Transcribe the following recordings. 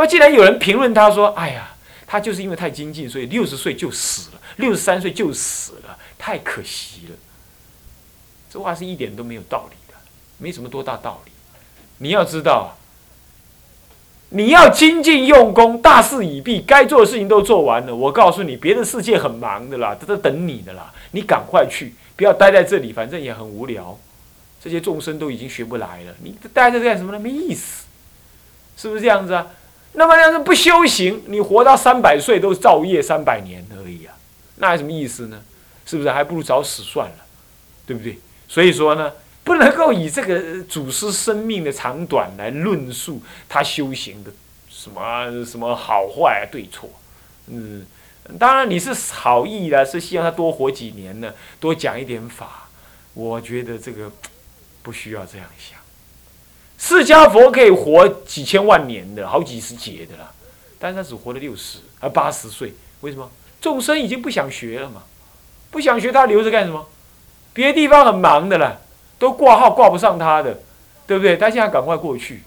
那既然有人评论他说：“哎呀，他就是因为太精进，所以六十岁就死了，六十三岁就死了，太可惜了。”这话是一点都没有道理的，没什么多大道理。你要知道，你要精进用功，大事已毕，该做的事情都做完了。我告诉你，别的世界很忙的啦，都在等你的啦，你赶快去，不要待在这里，反正也很无聊。这些众生都已经学不来了，你待在这干什么呢？没意思，是不是这样子啊？那么要是不修行，你活到三百岁都造业三百年而已啊，那有什么意思呢？是不是？还不如早死算了，对不对？所以说呢，不能够以这个祖师生命的长短来论述他修行的什么什么好坏对错。嗯，当然你是好意的，是希望他多活几年呢，多讲一点法。我觉得这个。不需要这样想，释迦佛可以活几千万年的，好几十劫的啦，但是他只活了六十啊八十岁，为什么？众生已经不想学了嘛，不想学他留着干什么？别的地方很忙的了，都挂号挂不上他的，对不对？他现在赶快过去，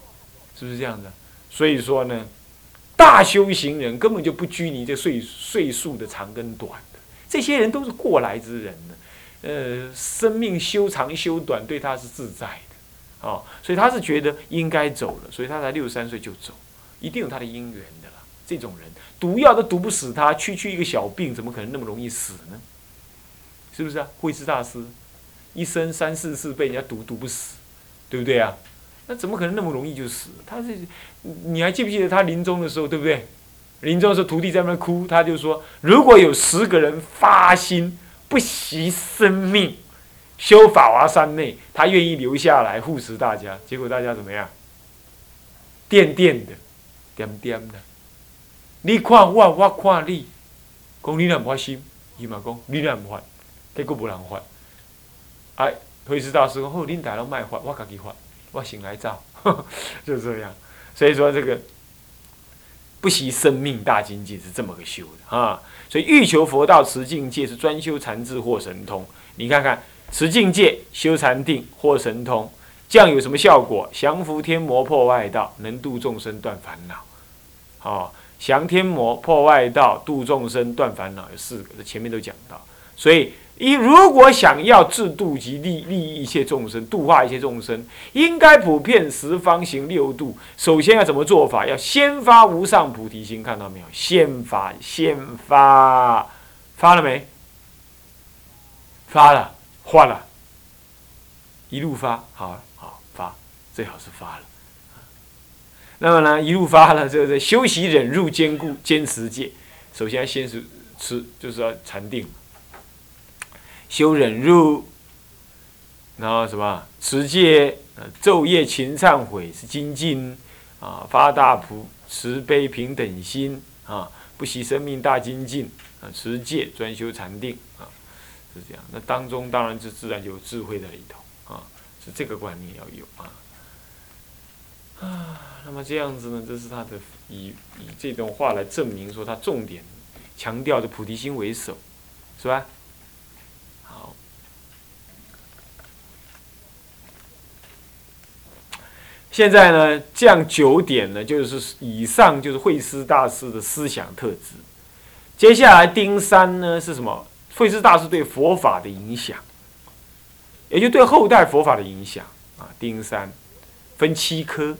是不是这样的？所以说呢，大修行人根本就不拘泥这岁岁数的长跟短的，这些人都是过来之人呢。呃，生命修长修短对他是自在的，哦，所以他是觉得应该走了，所以他才六十三岁就走，一定有他的因缘的啦。这种人毒药都毒不死他，区区一个小病怎么可能那么容易死呢？是不是啊？慧师大师一生三四次被人家毒毒不死，对不对啊？那怎么可能那么容易就死？他是你还记不记得他临终的时候，对不对？临终的时候徒弟在那哭，他就说：如果有十个人发心。不惜生命修法华三昧，他愿意留下来护持大家。结果大家怎么样？掂掂的，掂掂的。你看我，我看你，讲你人不发心，伊嘛讲你人不发，结果无人发。哎，慧师大师讲好，恁大拢卖发，我家己发，我先来造，就这样。所以说这个不惜生命大精进是这么个修的啊。所以欲求佛道持境界是专修禅智或神通。你看看持境界修禅定或神通，这样有什么效果？降伏天魔破外道，能度众生断烦恼。哦，降天魔破外道，度众生断烦恼有四个，这前面都讲到。所以。一如果想要制度及利利益一切众生，度化一切众生，应该普遍十方行六度。首先要怎么做法？要先发无上菩提心，看到没有？先发，先发，发了没？发了，换了，一路发，好好发，最好是发了。那么呢，一路发了，这个修习忍辱坚固坚持戒，首先先是吃，就是要禅定。修忍辱，然后什么持戒，昼夜勤忏悔是精进啊，发大普慈悲平等心啊，不惜生命大精进啊，持戒专修禅定啊，是这样。那当中当然是自然有智慧在里头啊，是这个观念要有啊啊。那么这样子呢，这是他的以以这种话来证明说，他重点强调的菩提心为首，是吧？好现在呢，这样九点呢，就是以上就是慧师大师的思想特质。接下来丁三呢是什么？慧智大师对佛法的影响，也就对后代佛法的影响啊。丁三分七科，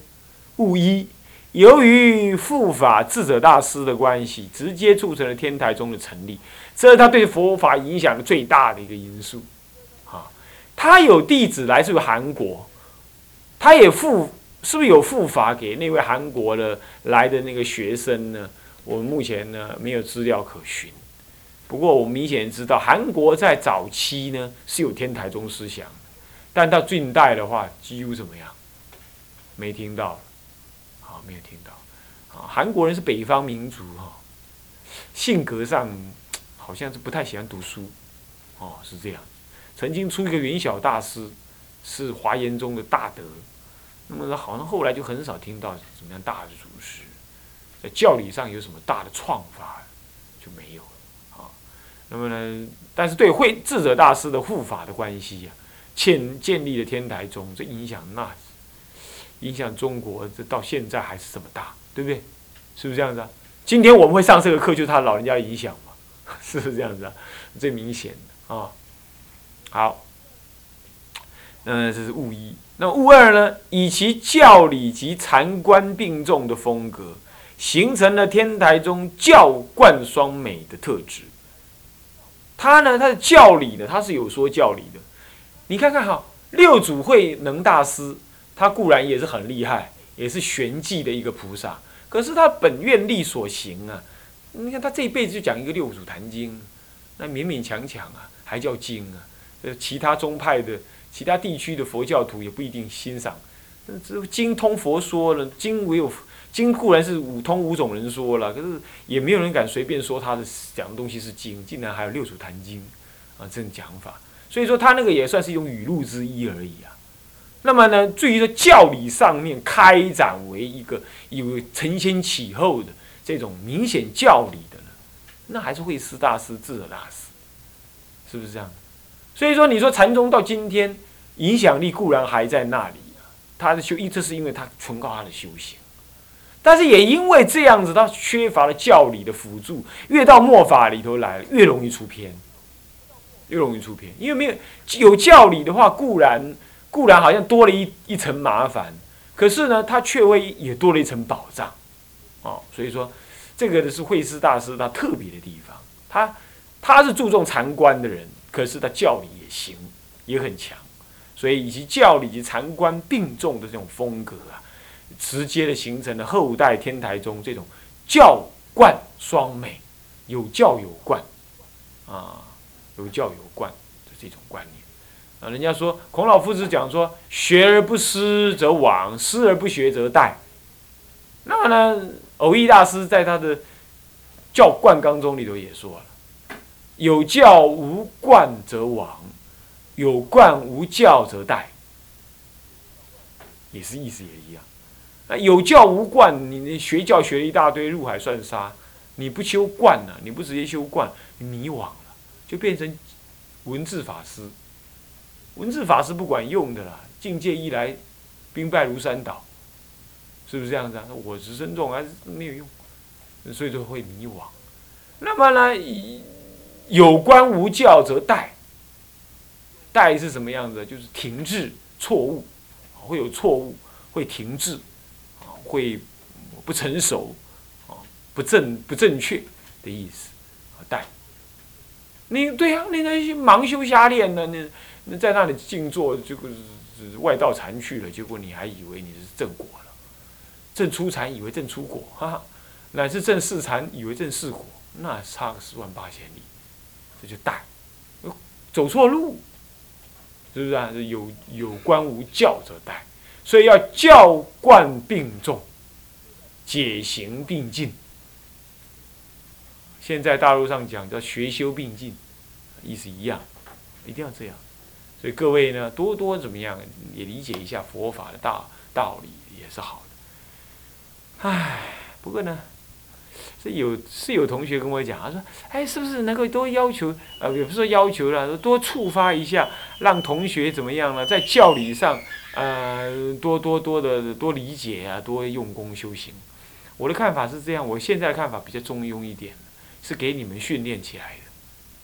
物一，由于护法智者大师的关系，直接促成了天台宗的成立，这是他对佛法影响最大的一个因素。啊，他有弟子来自于韩国，他也附。是不是有复法给那位韩国的来的那个学生呢？我们目前呢没有资料可循。不过我们明显知道，韩国在早期呢是有天台宗思想，但到近代的话，几乎怎么样？没听到，啊，没有听到。啊，韩国人是北方民族哈，性格上好像是不太喜欢读书，哦，是这样。曾经出一个元小大师，是华严宗的大德。那么好像后来就很少听到怎么样大的祖师，在教理上有什么大的创发就没有。那么呢，但是对慧智者大师的护法的关系呀，建建立了天台宗，这影响那影响中国，这到现在还是这么大，对不对？是不是这样子啊？今天我们会上这个课，就是他老人家的影响嘛，是不是这样子啊？最明显的啊。好，那这是物一。那物二呢？以其教理及禅观并重的风格，形成了天台宗教观双美的特质。他呢，他的教理呢，他是有说教理的。你看看哈，六祖慧能大师，他固然也是很厉害，也是玄寂的一个菩萨。可是他本愿力所行啊，你看他这一辈子就讲一个六祖坛经，那勉勉强强啊，还叫经啊？呃，其他宗派的、其他地区的佛教徒也不一定欣赏。那这精通佛说了，经唯有经固然是五通五种人说了，可是也没有人敢随便说他的讲的东西是经，竟然还有六祖坛经啊这种讲法。所以说他那个也算是一种语录之一而已啊。那么呢，至于说教理上面开展为一个有承先启后的这种明显教理的呢，那还是慧思大师、智者大师，是不是这样？所以说，你说禅宗到今天影响力固然还在那里，他的修一，这是因为他纯靠他的修行，但是也因为这样子，他缺乏了教理的辅助，越到末法里头来，越容易出偏，越容易出偏，因为没有有教理的话，固然。固然好像多了一一层麻烦，可是呢，他却会也多了一层保障，哦，所以说，这个呢是慧思大师他特别的地方，他他是注重禅观的人，可是他教理也行，也很强，所以以及教理及禅观并重的这种风格啊，直接的形成了后代天台宗这种教观双美，有教有观，啊，有教有观的这种观念。啊，人家说孔老夫子讲说，学而不思则罔，思而不学则殆。那么呢，偶益大师在他的教灌纲中里头也说了，有教无灌则罔，有灌无教则殆。也是意思也一样。啊，有教无灌，你你学教学一大堆，入海算沙，你不修惯呢？你不直接修惯，你迷惘了，就变成文字法师。文字法师不管用的啦，境界一来，兵败如山倒，是不是这样子啊？我执身重还是没有用，所以就会迷惘。那么呢，有关无教则殆，殆是什么样子？就是停滞、错误，会有错误，会停滞，会不成熟，啊，不正不正确的意思，啊，殆。你对呀，你那些盲修瞎练呢？你。那在那里静坐，结果是外道禅去了，结果你还以为你是正果了，正出禅以为正出果，哈哈，乃至正四禅以为正四果，那差个十万八千里，这就带，走错路，是不是啊？有有观无教则带，所以要教观并重，解行并进。现在大陆上讲叫学修并进，意思一样，一定要这样。所以各位呢，多多怎么样，也理解一下佛法的大道理也是好的。唉，不过呢，是有是有同学跟我讲，他说：“哎，是不是能够多要求？呃，也不是说要求了，多触发一下，让同学怎么样呢？在教理上，呃，多多多的多理解啊，多用功修行。”我的看法是这样，我现在看法比较中庸一点，是给你们训练起来的，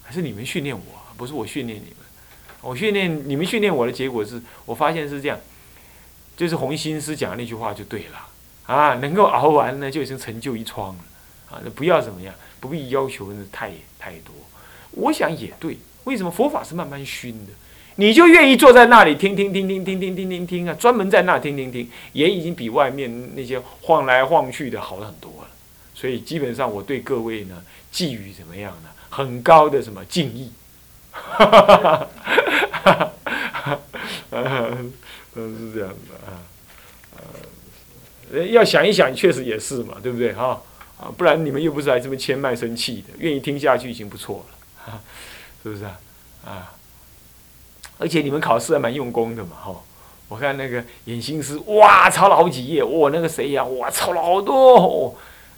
还是你们训练我，不是我训练你们。我训练你们训练我的结果是，我发现是这样，就是洪心师讲的那句话就对了啊，能够熬完呢就已经成就一窗了啊，那不要怎么样，不必要求太太多。我想也对，为什么佛法是慢慢熏的？你就愿意坐在那里听听听听听听听听听啊，专门在那听听听，也已经比外面那些晃来晃去的好很多了。所以基本上我对各位呢寄予怎么样呢？很高的什么敬意。哈哈哈哈哈！嗯，是这样的啊，呃，要想一想，确实也是嘛，对不对哈？啊，不然你们又不是来这么牵麦生气的，愿意听下去已经不错了，是不是啊？啊，而且你们考试还蛮用功的嘛，哈！我看那个眼心师，哇，抄了好几页，哇，那个谁呀，哇，抄了好多。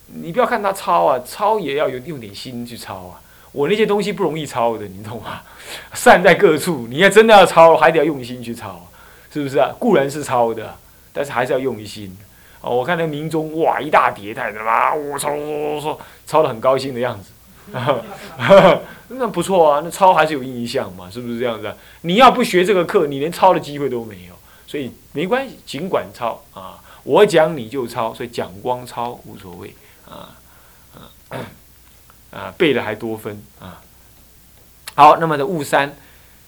你不要看他抄啊，抄也要有用点心去抄啊。我那些东西不容易抄的，你懂吗？散在各处，你要真的要抄，还得要用心去抄，是不是啊？固然是抄的，但是还是要用心。哦，我看那明宗哇一大叠，太他妈我抄抄抄抄的很高兴的样子，那不错啊，那抄还是有印象嘛，是不是这样子？你要不学这个课，你连抄的机会都没有，所以没关系，尽管抄啊，我讲你就抄，所以讲光抄无所谓啊啊啊，背了还多分啊。好，那么的悟三，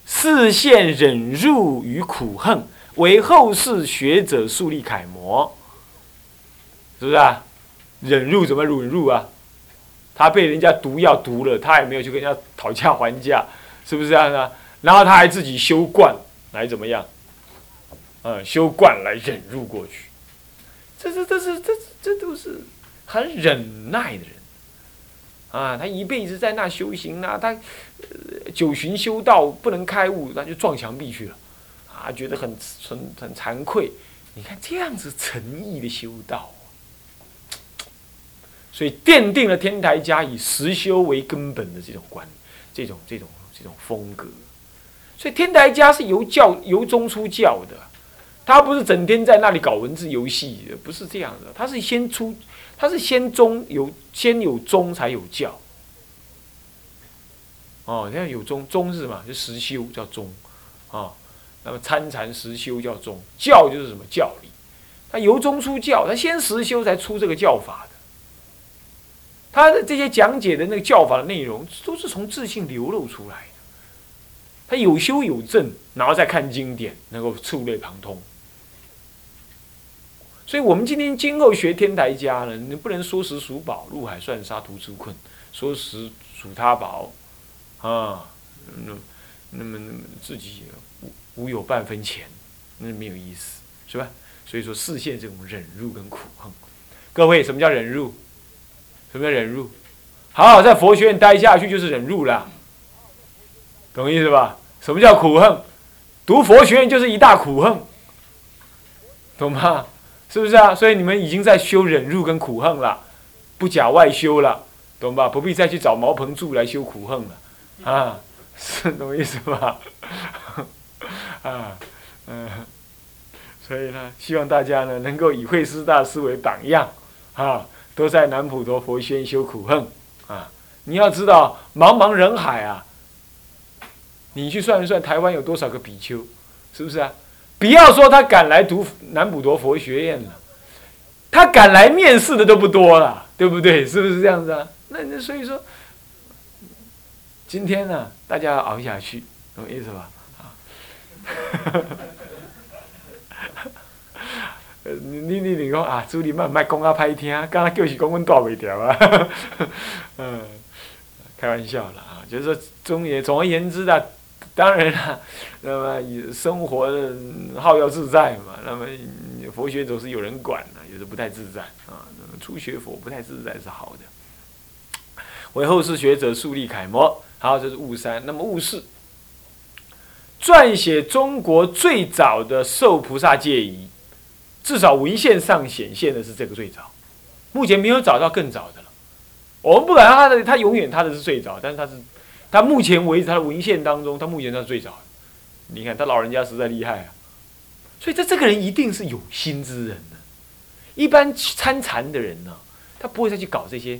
四现忍辱与苦恨，为后世学者树立楷模。是不是啊？忍辱怎么忍辱啊？他被人家毒药毒了，他也没有去跟人家讨价还价，是不是这样的？然后他还自己修惯来怎么样？嗯，修惯来忍辱过去。这这这是这这都是很忍耐的人啊！他一辈子在那修行啊，他九旬修道不能开悟，那就撞墙壁去了啊！觉得很很很惭愧。你看这样子诚意的修道。所以奠定了天台家以实修为根本的这种观，这种这种这种风格。所以天台家是由教由宗出教的，他不是整天在那里搞文字游戏的，不是这样的。他是先出，他是先宗有先有宗才有教。哦，你看有宗宗是嘛？就实修叫宗，啊，那么参禅实修叫宗，教就是什么教理。他由宗出教，他先实修才出这个教法的。他的这些讲解的那个教法的内容，都是从自信流露出来的。他有修有证，然后再看经典，能够触类旁通。所以，我们今天今后学天台家呢，你不能说时数宝，入海算沙图出困；说时数他宝，啊，那那么那么自己无无有半分钱，那没有意思，是吧？所以说，视线这种忍辱跟苦恨。各位，什么叫忍辱？什么叫忍辱？好好在佛学院待下去就是忍辱了，懂意思吧？什么叫苦恨？读佛学院就是一大苦恨，懂吗？是不是啊？所以你们已经在修忍辱跟苦恨了，不假外修了，懂吧？不必再去找茅棚住来修苦恨了，啊，是 懂意思吧？啊，嗯，所以呢，希望大家呢能够以慧师大师为榜样，啊。都在南普陀佛宣修苦恨啊！你要知道，茫茫人海啊，你去算一算，台湾有多少个比丘，是不是啊？不要说他敢来读南普陀佛学院了，他敢来面试的都不多了，对不对？是不是这样子啊？那那所以说，今天呢，大家要熬下去，懂意思吧？啊。呃，你你你讲啊，朱你莫莫讲啊歹听，刚刚就是讲阮大袂调啊，嗯，开玩笑啦啊，就是说，总也总而言之的，当然啦，那么生活好要自在嘛，那么佛学总是有人管的，也是不太自在啊，初学佛不太自在是好的，为后世学者树立楷模。好，这是悟三，那么悟四，撰写中国最早的受菩萨戒仪。至少文献上显现的是这个最早，目前没有找到更早的了。我们不管他的，他永远他的是最早，但是他是，他目前为止他的文献当中，他目前他是最早的。你看他老人家实在厉害啊，所以这这个人一定是有心之人呢。一般参禅的人呢，他不会再去搞这些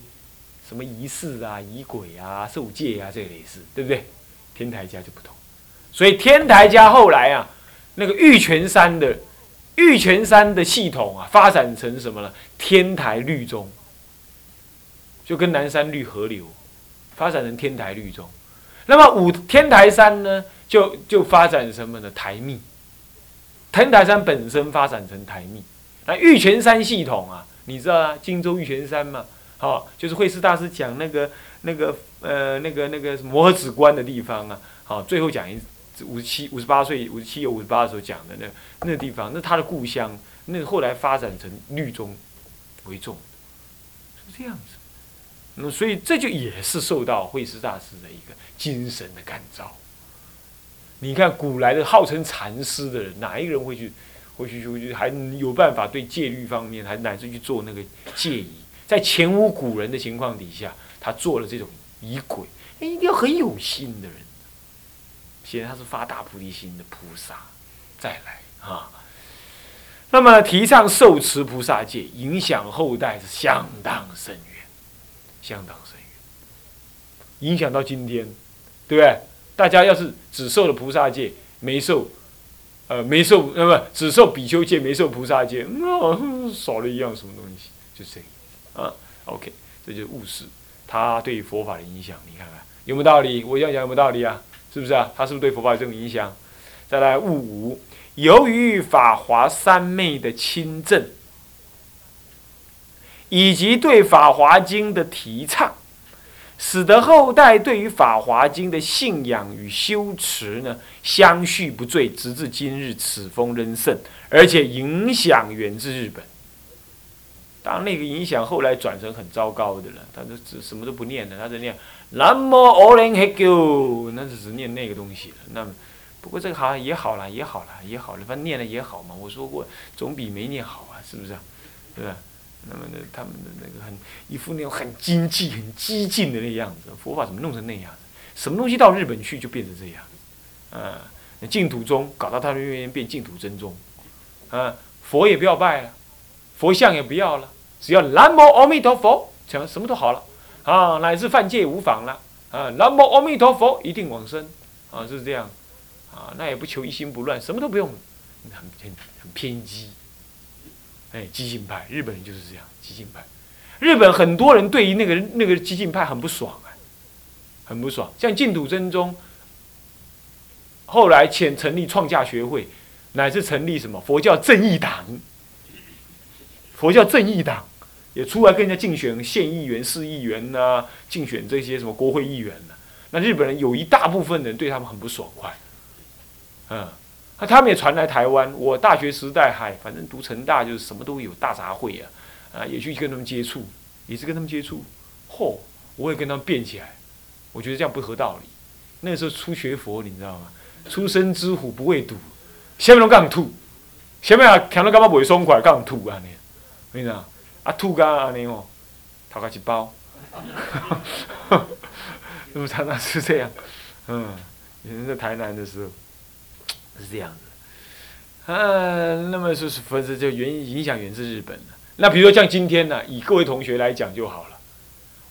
什么仪式啊、仪轨啊、受戒啊这类事，对不对？天台家就不同，所以天台家后来啊，那个玉泉山的。玉泉山的系统啊，发展成什么呢？天台律宗，就跟南山绿河流，发展成天台律宗。那么五天台山呢，就就发展什么呢？台密。天台山本身发展成台密。那玉泉山系统啊，你知道啊，荆州玉泉山嘛，好，就是慧师大师讲那个那个呃那个那个摩诃止观的地方啊，好，最后讲一。五十七、五十八岁，五十七有五十八的时候讲的那那地方，那他的故乡，那后来发展成律宗为重，是这样子。那所以这就也是受到慧师大师的一个精神的感召。你看古来的号称禅师的人，哪一个人会去会去会去还有办法对戒律方面，还乃至去做那个戒仪？在前无古人的情况底下，他做了这种仪轨，一定要很有心的人。显然他是发大菩提心的菩萨，再来啊。那么提倡受持菩萨戒，影响后代是相当深远，相当深远，影响到今天，对不对？大家要是只受了菩萨戒，没受，呃，没受，呃，不，只受比丘戒，没受菩萨戒，那少了一样什么东西，就这个，啊，OK，这就是务事，他对佛法的影响，你看看有没有道理？我这样讲有没有道理啊？是不是啊？他是不是对佛法有这种影响？再来五，由于法华三昧的亲证，以及对法华经的提倡，使得后代对于法华经的信仰与修持呢，相续不坠，直至今日，此风仍盛，而且影响源自日本。当，那个影响后来转成很糟糕的了，他就只什么都不念了，他只念南无阿弥陀佛，那只是念那个东西了。那。不过这个好像也好了，也好了，也好了，反正念了也好嘛。我说过，总比没念好啊，是不是啊？对吧？那么呢，他们的那个很一副那种很经济、很激进的那样子，佛法怎么弄成那样？什么东西到日本去就变成这样？啊，净土宗搞到他们那边变净土真宗，啊，佛也不要拜了，佛像也不要了，只要南无阿弥陀佛，讲什么都好了。啊，乃至犯戒无妨了。啊，南无阿弥陀佛一定往生。啊，就是这样。啊，那也不求一心不乱，什么都不用，很很很偏激，哎，激进派，日本人就是这样，激进派，日本很多人对于那个那个激进派很不爽啊，很不爽。像净土真宗，后来遣成立创价学会，乃至成立什么佛教正义党，佛教正义党也出来跟人家竞选县议员、市议员呐，竞选这些什么国会议员呢。那日本人有一大部分人对他们很不爽快。嗯，那他们也传来台湾。我大学时代，嗨，反正读成大就是什么都有，大杂烩啊，啊，也去跟他们接触，也是跟他们接触。嚯，我也跟他们辩起来，我觉得这样不合道理。那时候初学佛，你知道吗？初生之虎不畏毒，下面都杠吐，下面啊看到干嘛不会爽快，杠吐啊你，我跟你讲，啊吐干啊你哦，掏个一包，那么常常是这样，嗯，以前在台南的时候。是这样子，嗯，那么就是分是就原影响源自日本的。那比如说像今天呢，以各位同学来讲就好了。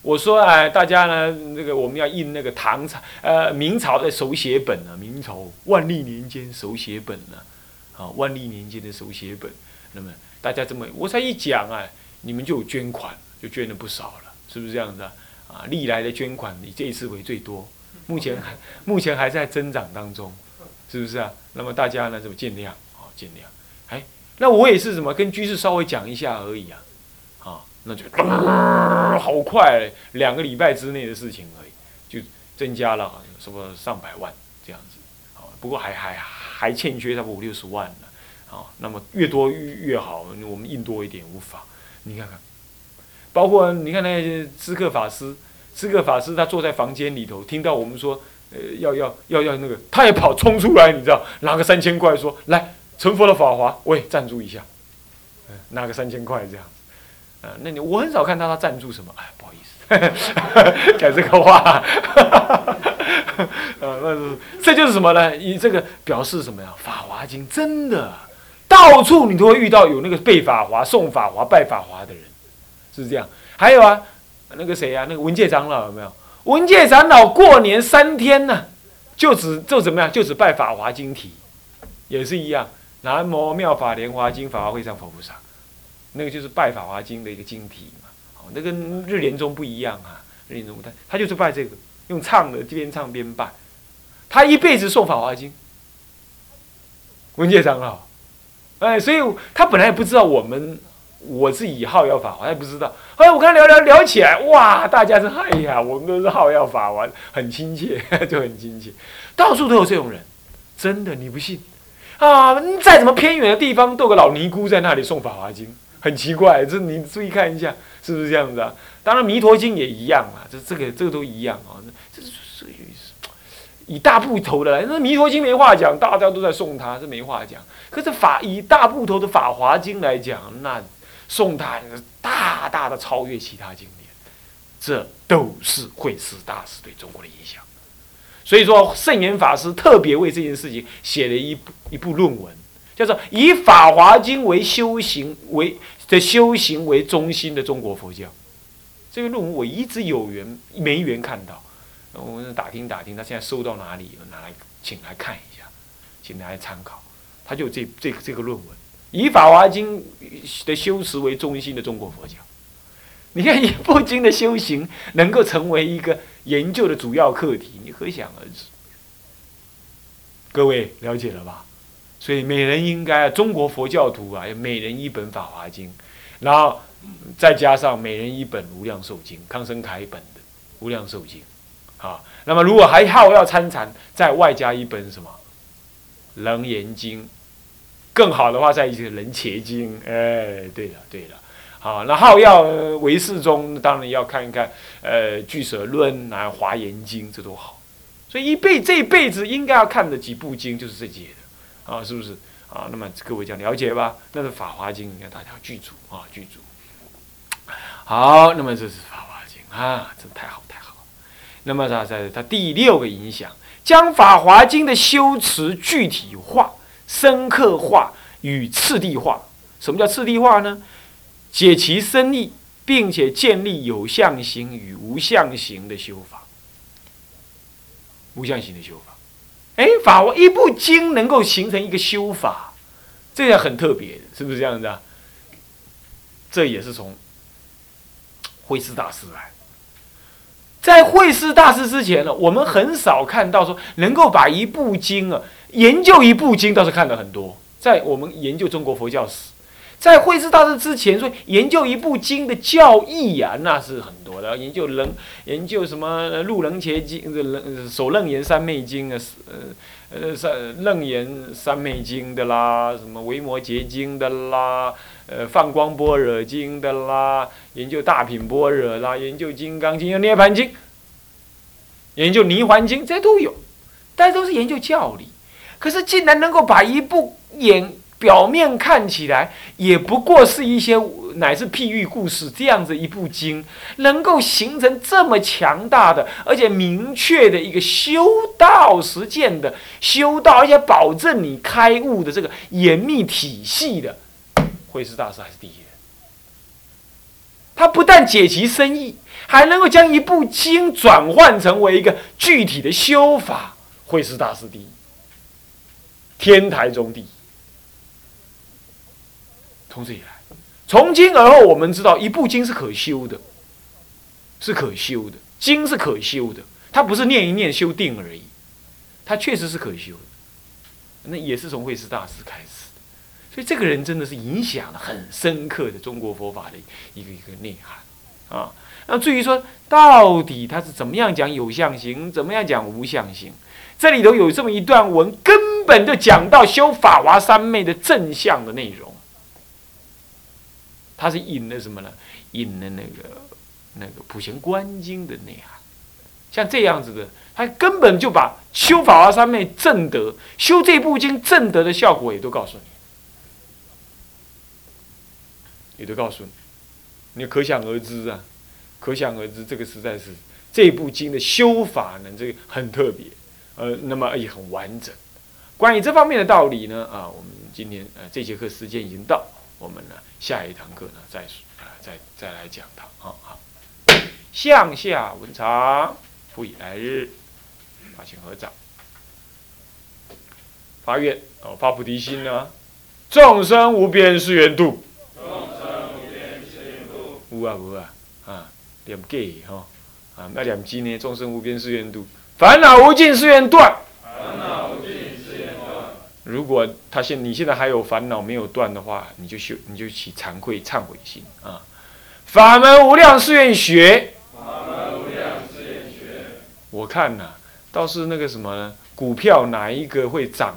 我说哎，大家呢，那个我们要印那个唐朝呃明朝的手写本呢，明朝万历年间手写本呢，啊，万历年间的手写本。那么大家这么我才一讲啊，你们就有捐款，就捐了不少了，是不是这样子啊？啊，历来的捐款以这一次为最多，目前还 目前还在增长当中。是不是啊？那么大家呢，就尽量啊，尽量。哎，那我也是什么，跟居士稍微讲一下而已啊，啊，那就 好快，两个礼拜之内的事情而已，就增加了什么上百万这样子。啊，不过还还还欠缺差不多五六十万呢。啊，啊那么越多越越好，我们印多一点无妨。你看看，包括你看那些知客法师，知客法师他坐在房间里头，听到我们说。呃，要要要要那个，他也跑冲出来，你知道，拿个三千块说来成佛的法华，喂，赞助一下，拿个三千块这样子，啊，那你我很少看到他赞助什么，哎，不好意思，讲这个话，呃，那是这就是什么呢？以这个表示什么呀？法华经真的到处你都会遇到有那个背法华、送法华、拜法华的人，是这样。还有啊，那个谁啊？那个文界长老有没有？文界长老过年三天呢，就只就怎么样，就只拜《法华经》题，也是一样。南无妙法莲华经，法华会上佛菩萨，那个就是拜《法华经》的一个经题嘛。哦，那跟日莲宗不一样啊，日莲宗他他就是拜这个，用唱的边唱边拜。他一辈子诵《法华经》，文界长老，哎，所以他本来也不知道我们。我是以号要法，我也不知道。后来我跟他聊聊聊起来，哇，大家是哎呀，我们都是号要法完，很亲切，就很亲切。到处都有这种人，真的，你不信啊？你再怎么偏远的地方，都有个老尼姑在那里诵《法华经》，很奇怪。这你注意看一下，是不是这样子啊？当然，《弥陀经》也一样啊，这这个这个都一样啊。这以大部头的来，那《弥陀经》没话讲，大家都在诵它，这没话讲。可是法以大部头的《法华经》来讲，那。宋代大大的超越其他经典，这都是慧思大师对中国的影响。所以说，圣严法师特别为这件事情写了一部一部论文，叫做以《法华经》为修行为的修行为中心的中国佛教。这个论文我一直有缘没缘看到，我们打听打听，他现在收到哪里，拿来请来看一下，请来参考。他就这这这个论文，以《法华经》的修持为中心的中国佛教。你看一部经的修行能够成为一个研究的主要课题，你可想而知。各位了解了吧？所以每人应该中国佛教徒啊，每人一本《法华经》，然后再加上每人一本《无量寿经》，康生凯本的《无量寿经》啊。那么如果还好要参禅，再外加一本什么《楞严经》，更好的话再一些《楞伽经》。哎，对了对了。好，那好要为世中，当然要看一看，呃，《俱舍论》啊，《华严经》，这都好。所以一辈这一辈子应该要看的几部经就是这些的，啊，是不是？啊，那么各位讲了解吧？那是《法华经》，应该大家记住啊，记住。好，那么这是《法华经》啊，真太好太好。那么它在它第六个影响，将《法华经》的修持具体化、深刻化与次第化。什么叫次第化呢？解其深意，并且建立有相行与无相行的修法。无相行的修法，哎，法一部经能够形成一个修法，这样很特别，是不是这样子啊？这也是从慧师大师来。在慧师大师之前呢，我们很少看到说能够把一部经啊研究一部经，倒是看了很多。在我们研究中国佛教史。在慧师大师之前，说研究一部经的教义呀，那是很多的。研究人，研究什么《路人伽经》、《楞首楞严三昧经》啊，呃呃三楞严三昧经的啦，什么维摩诘经的啦，呃放光般若经的啦，研究大品般若啦，研究金刚经、涅槃经，研究泥环经，这都有，但都是研究教理。可是竟然能够把一部演。表面看起来也不过是一些乃是譬喻故事这样子一部经，能够形成这么强大的而且明确的一个修道实践的修道，而且保证你开悟的这个严密体系的，慧师大师还是第一人。他不但解其深意，还能够将一部经转换成为一个具体的修法，慧师大师第一，天台中第一。从这以来，从今而后，我们知道一部经是可修的，是可修的，经是可修的，它不是念一念修定而已，它确实是可修的。那也是从慧师大师开始的，所以这个人真的是影响了很深刻的中国佛法的一个一个内涵啊。那至于说到底他是怎么样讲有相行，怎么样讲无相行，这里头有这么一段文，根本就讲到修法华三昧的正向的内容。他是引了什么呢？引了那个那个《普贤观经》的内涵，像这样子的，他根本就把修法华三昧正德、修这部经正德的效果也都告诉你，也都告诉你，你可想而知啊，可想而知，这个实在是这部经的修法呢，这个很特别，呃，那么也很完整。关于这方面的道理呢，啊，我们今天呃这节课时间已经到。我们呢，下一堂课呢，再啊，再再来讲它啊。好，向下文长，不以来日，发心合掌，发愿哦，发菩提心呢，众生无边誓愿度。众生无边誓愿度。有啊无啊啊，念偈哈啊，那念经呢，众生无边誓愿度，烦恼无尽誓愿断。如果他现你现在还有烦恼没有断的话，你就修，你就起惭愧忏悔心啊。法门无量誓愿学。法门无量誓愿学。我看呐，倒是那个什么股票哪一个会涨，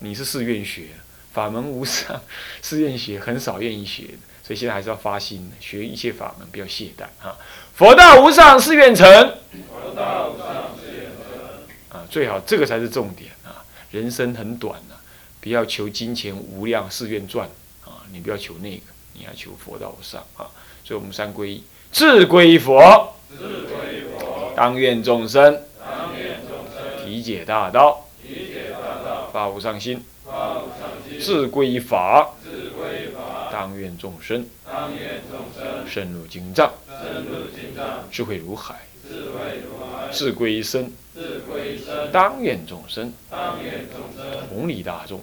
你是誓愿学。法门无上誓愿学，很少愿意学的，所以现在还是要发心学一切法门，不要懈怠啊。佛道无上誓愿成。佛道无上誓愿成。啊，最好这个才是重点啊。人生很短呐。不要求金钱无量誓愿赚啊！你不要求那个，你要求佛道上啊！所以，我们三皈依：智归佛，当愿众生体解大道，发无上心。自归法，当愿众生深入经藏，智慧如海，自归身，当愿众生同理大众，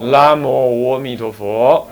南无阿弥陀佛。